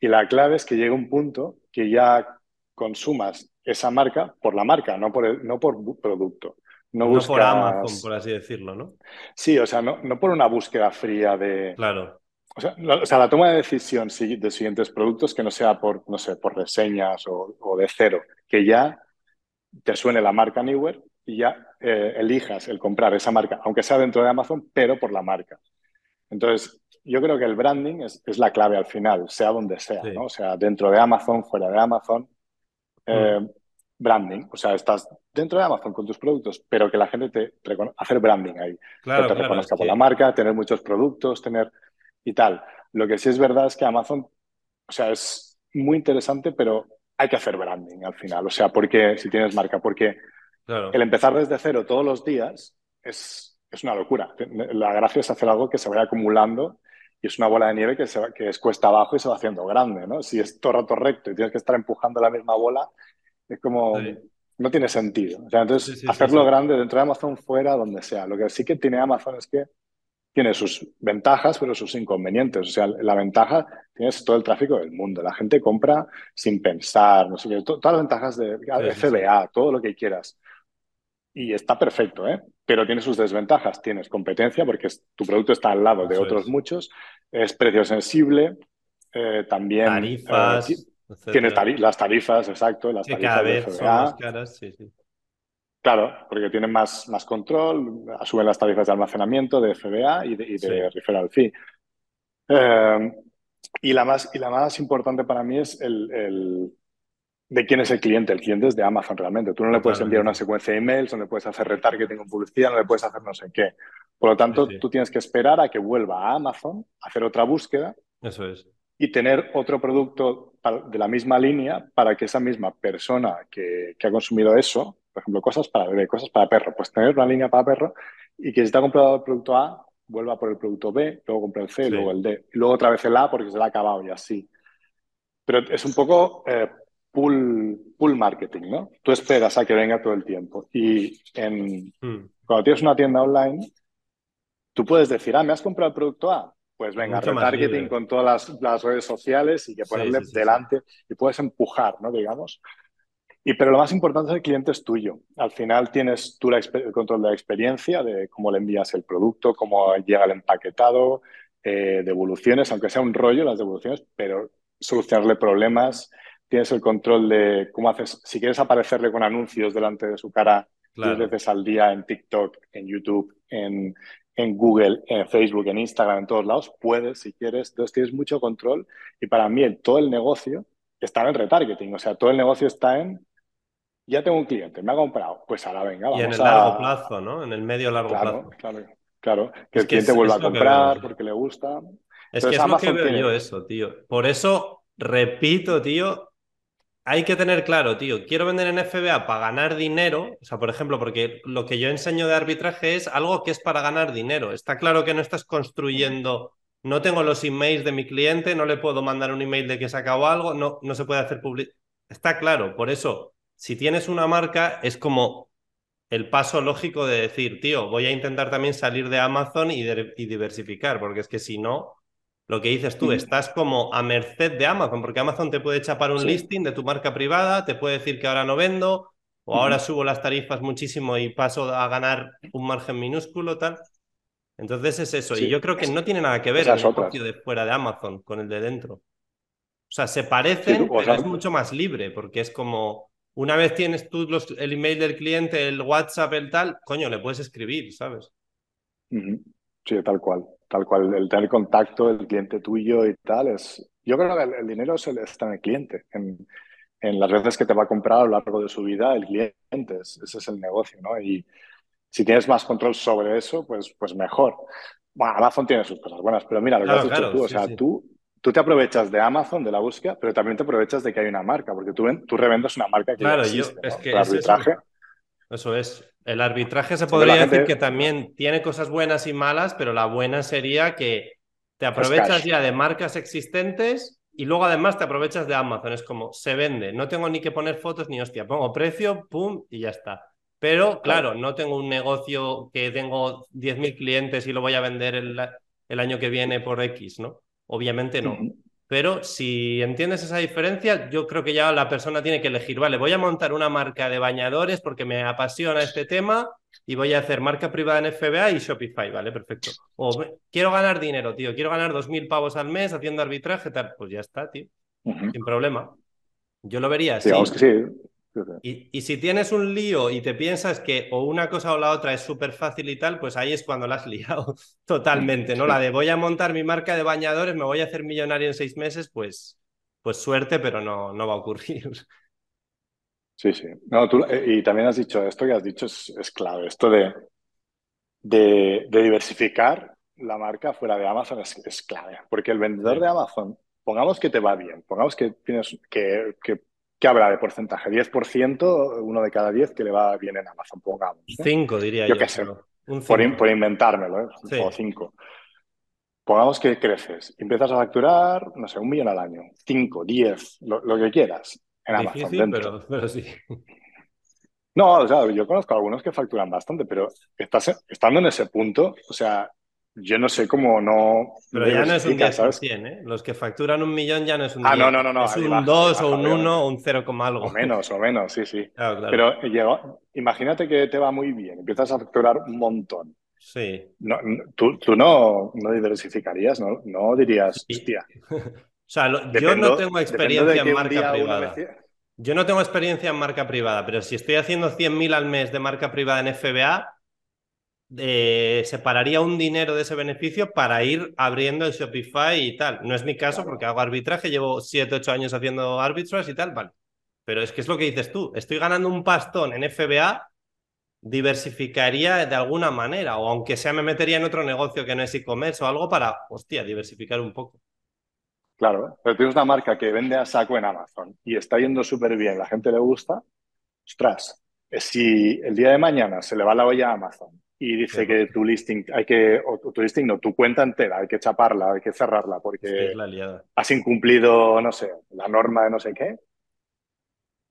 Y la clave es que llega un punto que ya consumas esa marca por la marca, no por, el, no por producto. No, por Amazon, por así decirlo, ¿no? Sí, o sea, no, no por una búsqueda fría de... Claro o sea, la, toma de decisión de siguientes productos que no sea por, no sé, por reseñas o, de cero, que ya te suene la marca Newer y ya eh, elijas el comprar esa marca, aunque sea dentro de Amazon, pero por la marca. Entonces, yo creo que el branding es, la clave al final, sea donde sea, ¿no? O sea, dentro de Amazon, fuera de Amazon. Eh, mm. Branding, o sea, estás dentro de Amazon con tus productos, pero que la gente te reconozca, hacer branding ahí, que te reconozca por la marca, tener muchos productos, tener y tal. Lo que sí es verdad es que Amazon, o sea, es muy interesante, pero hay que hacer branding al final. O sea, porque si tienes marca, porque el empezar desde cero todos los días es, es una locura. La gracia es hacer algo que se vaya acumulando y es una bola de nieve que, se que es cuesta abajo y se va haciendo grande, ¿no? Si es todo rato recto y tienes que estar empujando la misma bola, es como... No tiene sentido. O sea, entonces, hacerlo grande dentro de Amazon, fuera, donde sea. Lo que sí que tiene Amazon es que tiene sus ventajas, pero sus inconvenientes. O sea, la ventaja tienes todo el tráfico del mundo. La gente compra sin pensar, no sé qué, todas las ventajas de FBA, todo lo que quieras. Y está perfecto, ¿eh? Pero tiene sus desventajas. Tienes competencia porque tu producto está al lado de otros muchos. Es precio sensible. Eh, también. Tarifas. Eh, tiene las tarifas, exacto. Las que tarifas cada vez son más caras, sí, sí. Claro, porque tienen más, más control, asumen las tarifas de almacenamiento de FBA y de, y de referral fee. Eh, y, la más, y la más importante para mí es el, el, de quién es el cliente. El cliente es de Amazon realmente. Tú no le puedes enviar una secuencia de emails, no le puedes hacer retargeting con publicidad, no le puedes hacer no sé qué. Por lo tanto, tú tienes que esperar a que vuelva a Amazon, hacer otra búsqueda. Eso es. Y tener otro producto de la misma línea para que esa misma persona que, que ha consumido eso por ejemplo, cosas para bebé, cosas para perro. Pues tener una línea para perro y que si te ha comprado el producto A, vuelva por el producto B, luego compra el C, luego el D, y luego otra vez el A porque se le ha acabado y así. Pero es un poco eh, pool, marketing, ¿no? Tú esperas a que venga todo el tiempo. Y en, hmm. cuando tienes una tienda online, tú puedes decir, ah, ¿me has comprado el producto A? Pues venga, retargeting con todas las, redes sociales y que ponerle delante y puedes empujar, ¿no? Digamos. Y, pero lo más importante es el cliente es tuyo. Al final tienes tú el control de la experiencia, de cómo le envías el producto, cómo llega el empaquetado, eh, devoluciones, aunque sea un rollo las devoluciones, pero solucionarle problemas. Tienes el control de cómo haces, si quieres aparecerle con anuncios delante de su cara claro. veces al día en TikTok, en YouTube, en, en Google, en Facebook, en Instagram, en todos lados, puedes si quieres. Entonces tienes mucho control y para mí todo el negocio está en el retargeting, o sea, todo el negocio está en ya tengo un cliente, me ha comprado, pues ahora venga, vamos Y en el largo plazo, ¿no? En el medio largo claro, plazo. Claro, claro. Que el cliente vuelva a comprar porque le gusta. Es que es lo que veo yo eso, tío. Por eso repito, tío, hay que tener claro, tío, quiero vender en FBA para ganar dinero, o sea, por ejemplo, porque lo que yo enseño de arbitraje es algo que es para ganar dinero. Está claro que no estás construyendo, no tengo los emails de mi cliente, no le puedo mandar un email de que he sacado algo, no, no se puede hacer publicidad. Está claro, por eso, si tienes una marca, es como el paso lógico de decir, tío, voy a intentar también salir de Amazon y, y diversificar, porque es que si no, lo que dices tú, estás como a merced de Amazon, porque Amazon te puede chapar un listing de tu marca privada, te puede decir que ahora no vendo, o ahora subo las tarifas muchísimo y paso a ganar un margen minúsculo, tal. Entonces es eso. Y yo creo que no tiene nada que ver el negocio de fuera de Amazon con el de dentro. O sea, se parecen, pero es mucho más libre, porque es como una vez tienes tú los, el email del cliente, el WhatsApp, el tal, coño, le puedes escribir, ¿sabes? Sí, tal cual. Tal cual, el tener contacto, el cliente tuyo y tal, es. Yo creo que el, dinero está en el cliente, en, en, las veces que te va a comprar a lo largo de su vida el cliente. ese es el negocio, ¿no? Y si tienes más control sobre eso, pues, pues mejor. Bueno, Amazon tiene sus cosas buenas, pero mira, lo que has dicho tú, o sea, tú tú te aprovechas de Amazon, de la búsqueda, pero también te aprovechas de que hay una marca, porque tú, tú revendes una marca que claro, existe, yo, es que el arbitraje. Eso, es. El arbitraje se podría decir que también tiene cosas buenas y malas, pero la buena sería que te aprovechas ya de marcas existentes y luego además te aprovechas de Amazon. Es como, se vende, no tengo ni que poner fotos ni hostia, pongo precio, pum, y ya está. Pero claro, no tengo un negocio que tengo 10.000 clientes y lo voy a vender el, el año que viene por X, ¿no? Obviamente no. Pero si entiendes esa diferencia, yo creo que ya la persona tiene que elegir, vale, voy a montar una marca de bañadores porque me apasiona este tema y voy a hacer marca privada en FBA y Shopify, vale, perfecto. O quiero ganar dinero, tío, quiero ganar dos mil pavos al mes haciendo arbitraje, tal, pues ya está, tío, sin problema. Yo lo vería así. Digamos que sí. Y, si tienes un lío y te piensas que o una cosa o la otra es súper fácil y tal, pues ahí es cuando la has liado totalmente, ¿no? La de voy a montar mi marca de bañadores, me voy a hacer millonario en seis meses, pues, pues suerte, pero no, no va a ocurrir. Sí, sí. No, tú, eh, y también has dicho, esto que has dicho es, clave, esto de, de, diversificar la marca fuera de Amazon es, clave, porque el vendedor de Amazon, pongamos que te va bien, pongamos que tienes que, que ¿Qué habrá de porcentaje? 10%, uno de cada 10 que le va bien en Amazon, pongamos. 5 diría yo. Yo qué sé, por, por, inventármelo, ¿eh? o 5. Pongamos que creces empiezas a facturar, no sé, un millón al año, 5, 10, lo, que quieras en Amazon. Pero, pero sí. No, o sea, yo conozco algunos que facturan bastante, pero estás, estando en ese punto, o sea, yo no sé cómo no. Pero ya no es un 10%, ¿eh? Los que facturan un millón ya no es un 10. Ah, no, no, no. no es un 2 o un 1 o un 0, algo. O menos, o menos, sí, sí. Pero imagínate que te va muy bien, empiezas a facturar un montón. Sí. No, tú, tú no, no, diversificarías, ¿no? No dirías, hostia. o sea, yo no tengo experiencia en marca privada. Yo no tengo experiencia en marca privada, pero si estoy haciendo 100.000 al mes de marca privada en FBA, eh, separaría un dinero de ese beneficio para ir abriendo el Shopify y tal. No es mi caso porque hago arbitraje, llevo 7, 8 años haciendo arbitraje y tal, vale. Pero es que es lo que dices tú, estoy ganando un pastón en FBA, diversificaría de alguna manera, o aunque sea me metería en otro negocio que no es e-commerce o algo para, hostia, diversificar un poco. Claro, pero tienes una marca que vende a saco en Amazon y está yendo súper bien, la gente le gusta, ostras, si el día de mañana se le va la olla a Amazon y dice que tu listing hay que, o tu listing no, tu cuenta entera hay que chaparla, hay que cerrarla porque has incumplido, no sé, la norma de no sé qué.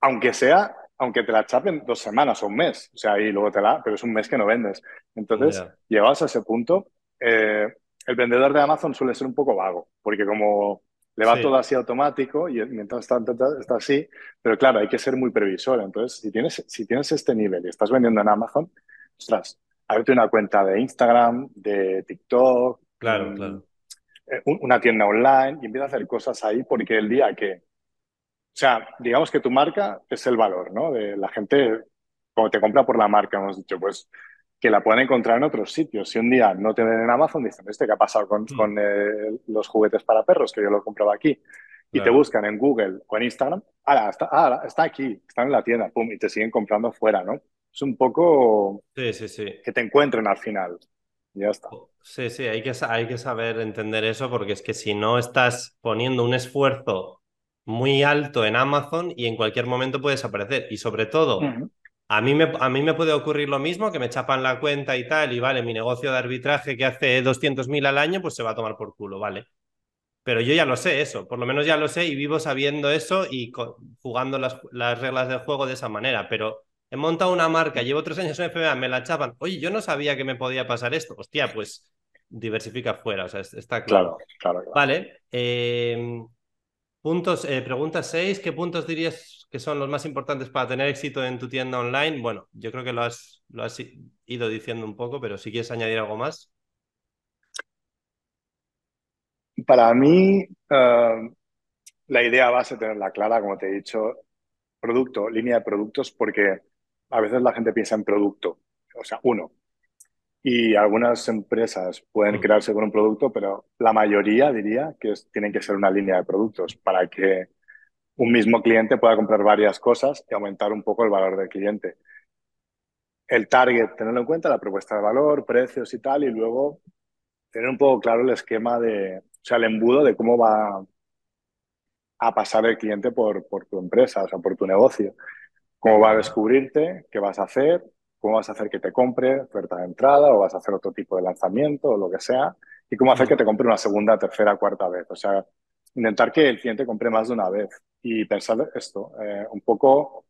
Aunque sea, aunque te la chapen dos semanas o un mes, o sea, y luego te la, pero es un mes que no vendes. Entonces, llegas a ese punto, eh, el vendedor de Amazon suele ser un poco vago, porque como le va todo así automático y mientras tanto está así, pero claro, hay que ser muy previsor. Entonces, si tienes, si tienes este nivel y estás vendiendo en Amazon, ostras, abrirte una cuenta de Instagram, de TikTok, claro, mm, claro. Eh, una tienda online y empieza a hacer cosas ahí porque el día que, o sea, digamos que tu marca es el valor, ¿no? De la gente, como te compra por la marca, hemos dicho, pues que la pueden encontrar en otros sitios. Si un día no te ven en Amazon, dicen, ¿este qué ha pasado con, mm. con eh, los juguetes para perros que yo lo compraba aquí? Y te buscan en Google o en Instagram, ah, está, está aquí, están en la tienda, pum, y te siguen comprando fuera, ¿no? Es un poco sí, sí, sí. que te encuentren al final. Ya está. Sí, sí, hay que, hay que saber entender eso porque es que si no estás poniendo un esfuerzo muy alto en Amazon y en cualquier momento puede desaparecer. Y sobre todo, a, mí me, a mí me puede ocurrir lo mismo, que me chapan la cuenta y tal, y vale, mi negocio de arbitraje que hace 200.000 al año, pues se va a tomar por culo, vale. Pero yo ya lo sé eso, por lo menos ya lo sé y vivo sabiendo eso y jugando las, las reglas del juego de esa manera. Pero he montado una marca, llevo tres años en FBA, me la chapan. Oye, yo no sabía que me podía pasar esto. Hostia, pues diversifica fuera, o sea, está claro. Claro, claro. Vale. Eh, puntos, eh, pregunta 6, ¿qué puntos dirías que son los más importantes para tener éxito en tu tienda online? Bueno, yo creo que lo has, lo has ido diciendo un poco, pero si quieres añadir algo más. Para mí, eh, la idea base tenerla clara, como te he dicho, producto, línea de productos, porque a veces la gente piensa en producto, o sea, uno. Y algunas empresas pueden mm. crearse con un producto, pero la mayoría diría que tienen que ser una línea de productos para que un mismo cliente pueda comprar varias cosas y aumentar un poco el valor del cliente. El target, tenerlo en cuenta, la propuesta de valor, precios y tal, y luego tener un poco claro el esquema de, o sea, el embudo de cómo va a pasar el cliente por, por tu empresa, o sea, por tu negocio. Cómo va a descubrirte, qué vas a hacer, cómo vas a hacer que te compre oferta de entrada o vas a hacer otro tipo de lanzamiento o lo que sea, y cómo hacer que te compre una segunda, tercera, cuarta vez. O sea, intentar que el cliente compre más de una vez y pensar esto, eh, un poco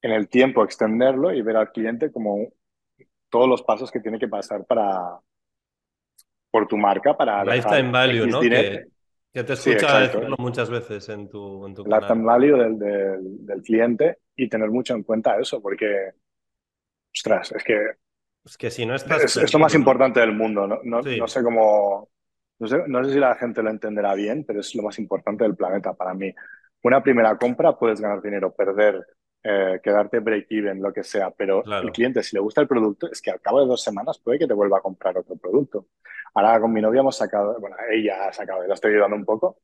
en el tiempo, extenderlo y ver al cliente como todos los pasos que tiene que pasar para por tu marca para lifetime value, ¿no? Que, te escucha decirlo muchas veces en tu, en tu lifetime value del, del, del cliente y tener mucho en cuenta eso, porque ostras, es que... Es que si no estás... Es, lo más importante del mundo, ¿no? No, sé cómo... No sé, no sé si la gente lo entenderá bien, pero es lo más importante del planeta para mí. Una primera compra puedes ganar dinero, perder, eh, quedarte break-even, lo que sea, pero el cliente, si le gusta el producto, es que al cabo de dos semanas puede que te vuelva a comprar otro producto. Ahora con mi novia hemos sacado, bueno, ella ha sacado, la estoy ayudando un poco,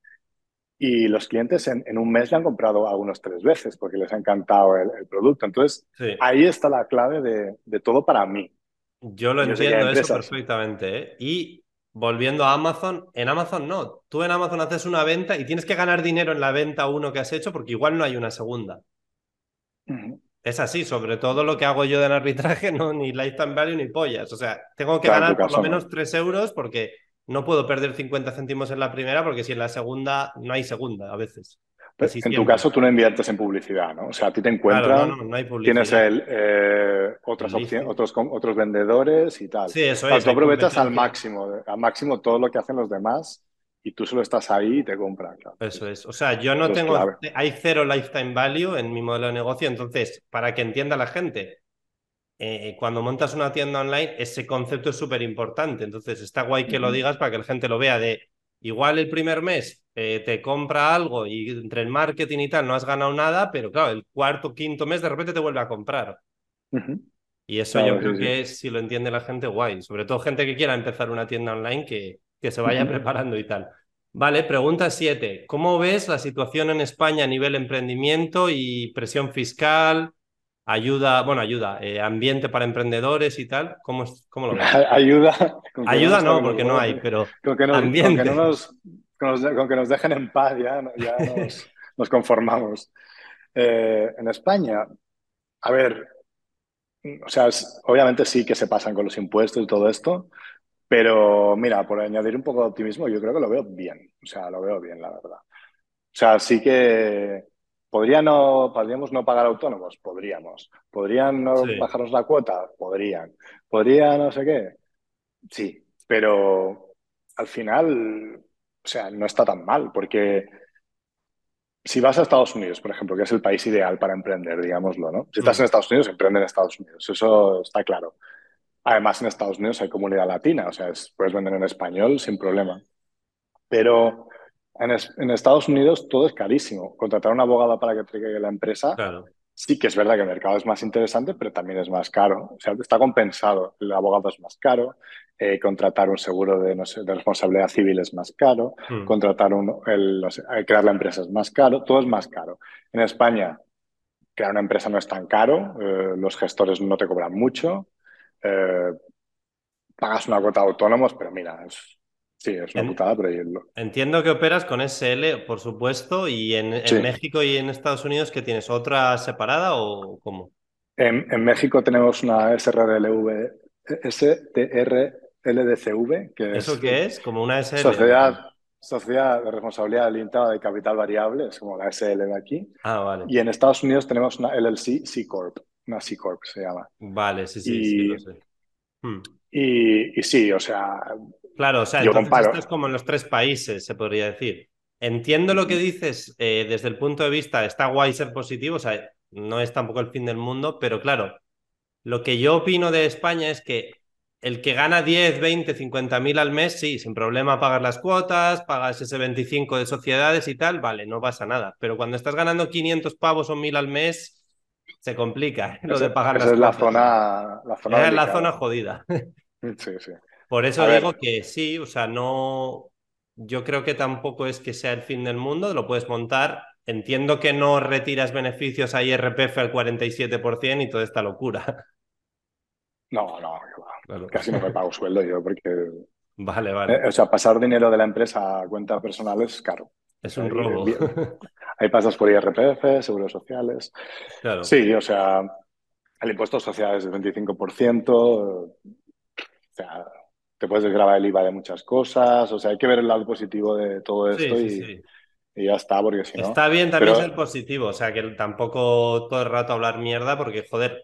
y los clientes en, un mes le han comprado algunos tres veces porque les ha encantado el, producto. Entonces, ahí está la clave de, de, todo para mí. Yo lo entiendo eso perfectamente. ¿eh? Y volviendo a Amazon, en Amazon no. Tú en Amazon haces una venta y tienes que ganar dinero en la venta uno que has hecho porque igual no hay una segunda. Es así, sobre todo lo que hago yo del arbitraje, no ni lifetime value ni pollas. O sea, tengo que ganar por lo menos tres euros porque no puedo perder 50 céntimos en la primera porque si en la segunda no hay segunda a veces. en tu caso tú no inviertes en publicidad, ¿no? O sea, a ti te encuentran, tienes el, eh, otras opciones, otros, otros vendedores y tal. Sí, eso es. Tú aprovechas al máximo, al máximo todo lo que hacen los demás y tú solo estás ahí y te compran. Eso es. O sea, yo no tengo, hay cero lifetime value en mi modelo de negocio, entonces, para que entienda la gente, eh, cuando montas una tienda online, ese concepto es súper importante. Entonces, está guay que lo digas para que la gente lo vea de igual el primer mes eh, te compra algo y entre el marketing y tal no has ganado nada, pero claro, el cuarto, quinto mes de repente te vuelve a comprar. Y eso yo creo que si lo entiende la gente, guay. Sobre todo gente que quiera empezar una tienda online que, que se vaya preparando y tal. Vale, pregunta 7. ¿Cómo ves la situación en España a nivel emprendimiento y presión fiscal? Ayuda, bueno, ayuda, eh, ambiente para emprendedores y tal, ¿cómo, cómo lo ves? Ayuda. Ayuda no, porque no hay, pero con que, nos, ambiente. Con que, nos, con, que nos dejen en paz ya, ya nos, conformamos. Eh, en España, a ver, o sea, obviamente sí que se pasan con los impuestos y todo esto, pero mira, por añadir un poco de optimismo, yo creo que lo veo bien, o sea, lo veo bien, la verdad. O sea, sí que ¿Podría no, ¿Podríamos no pagar autónomos? Podríamos. ¿Podrían no bajarnos la cuota? Podrían. ¿Podría no sé qué? Sí, pero al final, o sea, no está tan mal, porque si vas a Estados Unidos, por ejemplo, que es el país ideal para emprender, digámoslo, ¿no? Si estás mm. en Estados Unidos, emprende en Estados Unidos, eso está claro. Además, en Estados Unidos hay comunidad latina, o sea, puedes vender en español sin problema. Pero en, Estados Unidos todo es carísimo. Contratar a un abogado para que traiga la empresa, sí que es verdad que el mercado es más interesante, pero también es más caro. O sea, está compensado. El abogado es más caro. Eh, contratar un seguro de, de, responsabilidad civil es más caro. Hmm. Contratar un, el, crear la empresa es más caro. Todo es más caro. En España, crear una empresa no es tan caro. Eh, los gestores no te cobran mucho. Eh, pagas una cuota de autónomos, pero mira, es Sí, es una putada, pero Entiendo que operas con SL, por supuesto, y en, México y en Estados Unidos, ¿qué tienes? ¿Otra separada o cómo? En, México tenemos una SRLV, STRLDCV, que ¿Eso qué es? ¿Como una SL? Sociedad, Sociedad de Responsabilidad Limitada de Capital Variable, es como la SL de aquí. Ah, vale. Y en Estados Unidos tenemos una LLC C Corp, una C Corp se llama. Vale, sí, sí, sí, lo sé. Hmm. Y, sí, o sea. Claro, o sea, esto es como en los tres países, se podría decir. Entiendo lo que dices eh, desde el punto de vista, está guay ser positivo, o sea, no es tampoco el fin del mundo, pero claro, lo que yo opino de España es que el que gana 10, 20, 50 mil al mes, sí, sin problema pagas las cuotas, pagas ese 25 de sociedades y tal, vale, no pasa nada. Pero cuando estás ganando 500 pavos o 1000 al mes, se complica ¿eh? lo de pagar las es La zona, la zona es la zona jodida. Sí, sí. Por eso digo que sí, o sea, no. Yo creo que tampoco es que sea el fin del mundo, lo puedes montar. Entiendo que no retiras beneficios a IRPF al 47% y toda esta locura. No, no, casi no me pago sueldo yo porque. Vale, vale. Eh, o sea, pasar dinero de la empresa a cuenta personal es caro. Es un robo. Ahí pasas por IRPF, seguros sociales. Claro. Sí, o sea, el impuesto social es del 25%. O sea, te puedes grabar el IVA de muchas cosas. O sea, hay que ver el lado positivo de todo esto y, ya está, porque si no. Está bien también ser positivo. O sea, que tampoco todo el rato hablar mierda, porque joder.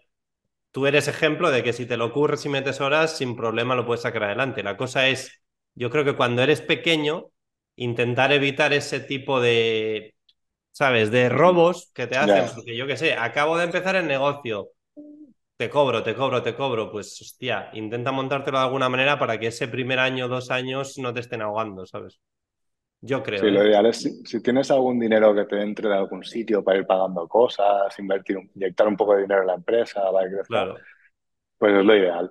Tú eres ejemplo de que si te lo ocurres y metes horas, sin problema lo puedes sacar adelante. La cosa es, yo creo que cuando eres pequeño, intentar evitar ese tipo de, ¿sabes? De robos que te hacen, porque yo qué sé, acabo de empezar el negocio, te cobro, te cobro, te cobro, pues hostia, intenta montártelo de alguna manera para que ese primer año, dos años no te estén ahogando, ¿sabes? Yo creo. Sí, lo ¿eh? ideal es si, tienes algún dinero que te entre de algún sitio para ir pagando cosas, invertir, inyectar un poco de dinero en la empresa, para claro. pues es lo ideal.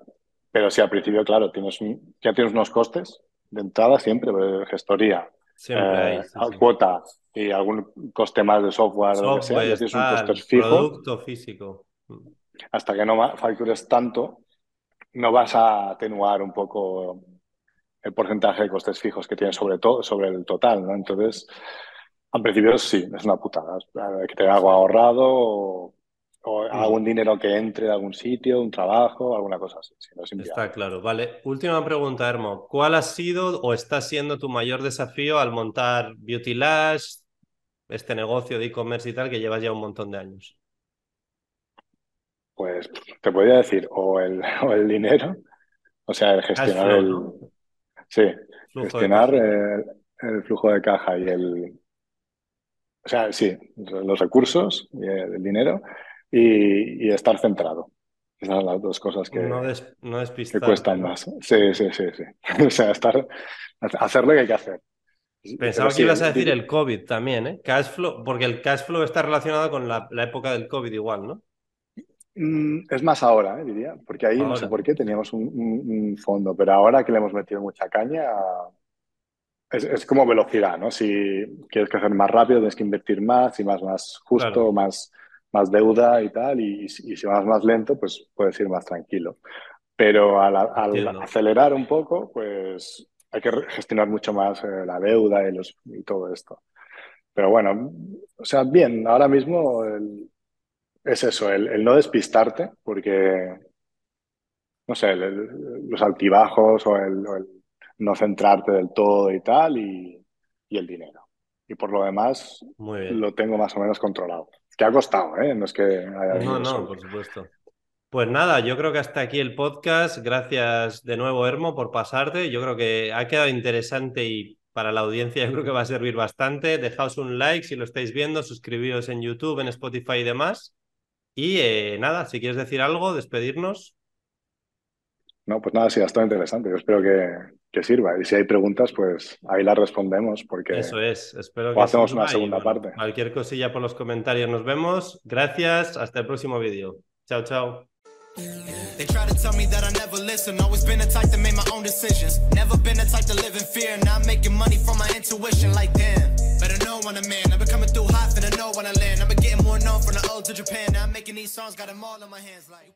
Pero si al principio, claro, tienes ya tienes unos costes de entrada siempre, pues, gestoría, Siempre eh, cuota y algún coste más de software, o lo que sea, tienes un coste fijo. Producto físico. Hasta que no factures tanto, no vas a atenuar un poco el porcentaje de costes fijos que tienes sobre todo, sobre el total, ¿no? Entonces, al principio sí, es una putada. Que te hago ahorrado o, o mm. algún dinero que entre de algún sitio, un trabajo, alguna cosa así. está claro. Vale. Última pregunta, Hermo. ¿Cuál ha sido o está siendo tu mayor desafío al montar Beauty Lash, este negocio de e-commerce y tal que llevas ya un montón de años? Pues te podría decir, o el, o el dinero, o sea, el gestionar el. Sí, gestionar el, flujo de caja y el. O sea, sí, los recursos y el dinero y, estar centrado. Esas son las dos cosas que, no, cuestan más. Sí, sí, sí, sí. o sea, estar, hacer lo que hay que hacer. Pensaba que ibas a decir el COVID también, ¿eh? Cash flow, porque el cash flow está relacionado con la, época del COVID igual, ¿no? Mm, es más ahora, ¿eh? diría, porque ahí no sé por qué teníamos un, fondo, pero ahora que le hemos metido mucha caña, es, como velocidad, ¿no? Si quieres crecer más rápido, tienes que invertir más y más, más justo, más, más deuda y tal, y, si vas más lento, pues puedes ir más tranquilo. Pero al, acelerar un poco, pues hay que gestionar mucho más eh, la deuda y, los, y todo esto. Pero bueno, o sea, bien, ahora mismo es eso, el, no despistarte, porque, no sé, los altibajos o el, no centrarte del todo y tal, y, y el dinero. Y por lo demás, lo tengo más o menos controlado. Que ha costado, ¿eh? No es que haya No, no, por supuesto. Pues nada, yo creo que hasta aquí el podcast. Gracias de nuevo, Hermo, por pasarte. Yo creo que ha quedado interesante y para la audiencia yo creo que va a servir bastante. Dejaos un like si lo estáis viendo, suscribíos en YouTube, en Spotify y demás. Y eh, nada, si quieres decir algo, despedirnos. No, pues nada, sí, ha estado interesante. Yo espero que, que sirva. Y si hay preguntas, pues ahí las respondemos. Porque Eso es, espero que. O hacemos una segunda parte. Cualquier cosilla por los comentarios nos vemos. Gracias, hasta el próximo vídeo. Chao, chao. They try to tell me that I never listen. Always been the type to make my own decisions. Never been the type to live in fear. Not making money from my intuition. Like damn, better know when I'm in. I've been coming through hot, finna know when I land. I've been getting more known from the old to Japan. Now I'm making these songs, got them all in my hands. Like.